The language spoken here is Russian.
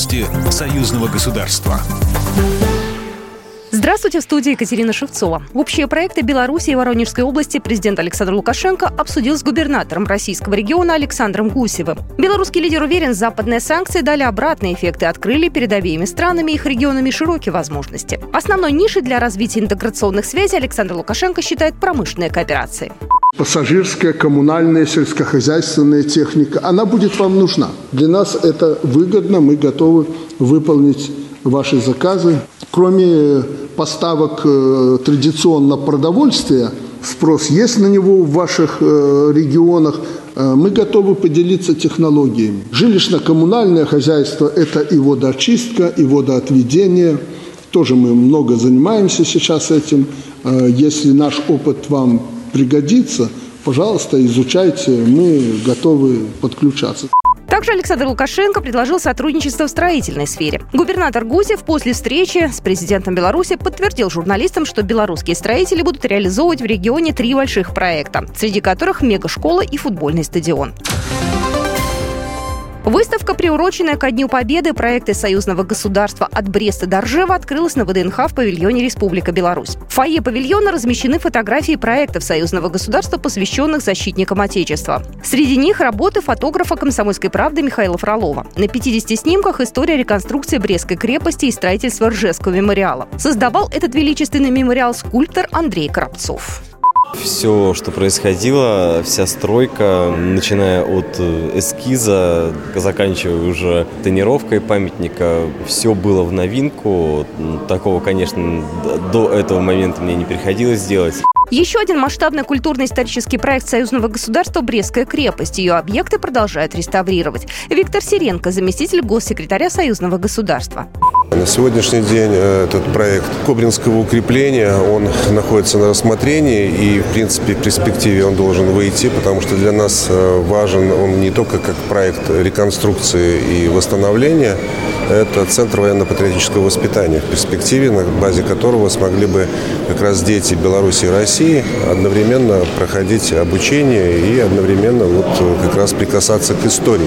Новости союзного государства. Здравствуйте, в студии Екатерина Шевцова. Общие проекты Беларуси и Воронежской области президент Александр Лукашенко обсудил с губернатором российского региона Александром Гусевым. Белорусский лидер уверен, западные санкции дали обратные эффекты, открыли перед обеими странами и их регионами широкие возможности. Основной нишей для развития интеграционных связей Александр Лукашенко считает промышленные кооперации пассажирская, коммунальная, сельскохозяйственная техника, она будет вам нужна. Для нас это выгодно, мы готовы выполнить ваши заказы. Кроме поставок э, традиционно продовольствия, спрос есть на него в ваших э, регионах, э, мы готовы поделиться технологиями. Жилищно-коммунальное хозяйство – это и водоочистка, и водоотведение. Тоже мы много занимаемся сейчас этим. Если наш опыт вам пригодится, пожалуйста, изучайте, мы готовы подключаться. Также Александр Лукашенко предложил сотрудничество в строительной сфере. Губернатор Гусев после встречи с президентом Беларуси подтвердил журналистам, что белорусские строители будут реализовывать в регионе три больших проекта, среди которых мегашкола и футбольный стадион. Выставка, приуроченная ко Дню Победы проекты союзного государства от Бреста до Ржева, открылась на ВДНХ в павильоне Республика Беларусь. В фойе павильона размещены фотографии проектов союзного государства, посвященных защитникам Отечества. Среди них работы фотографа «Комсомольской правды» Михаила Фролова. На 50 снимках история реконструкции Брестской крепости и строительства Ржевского мемориала. Создавал этот величественный мемориал скульптор Андрей Коробцов. Все, что происходило, вся стройка, начиная от э, эскиза, заканчивая уже тонировкой памятника, все было в новинку. Такого, конечно, до этого момента мне не приходилось делать. Еще один масштабный культурно-исторический проект союзного государства «Брестская крепость». Ее объекты продолжают реставрировать. Виктор Сиренко, заместитель госсекретаря союзного государства. На сегодняшний день э, этот проект Кобринского укрепления, он находится на рассмотрении и, в принципе, в перспективе он должен выйти, потому что для нас э, важен он не только как проект реконструкции и восстановления, это Центр военно-патриотического воспитания в перспективе, на базе которого смогли бы как раз дети Беларуси и России одновременно проходить обучение и одновременно вот э, как раз прикасаться к истории.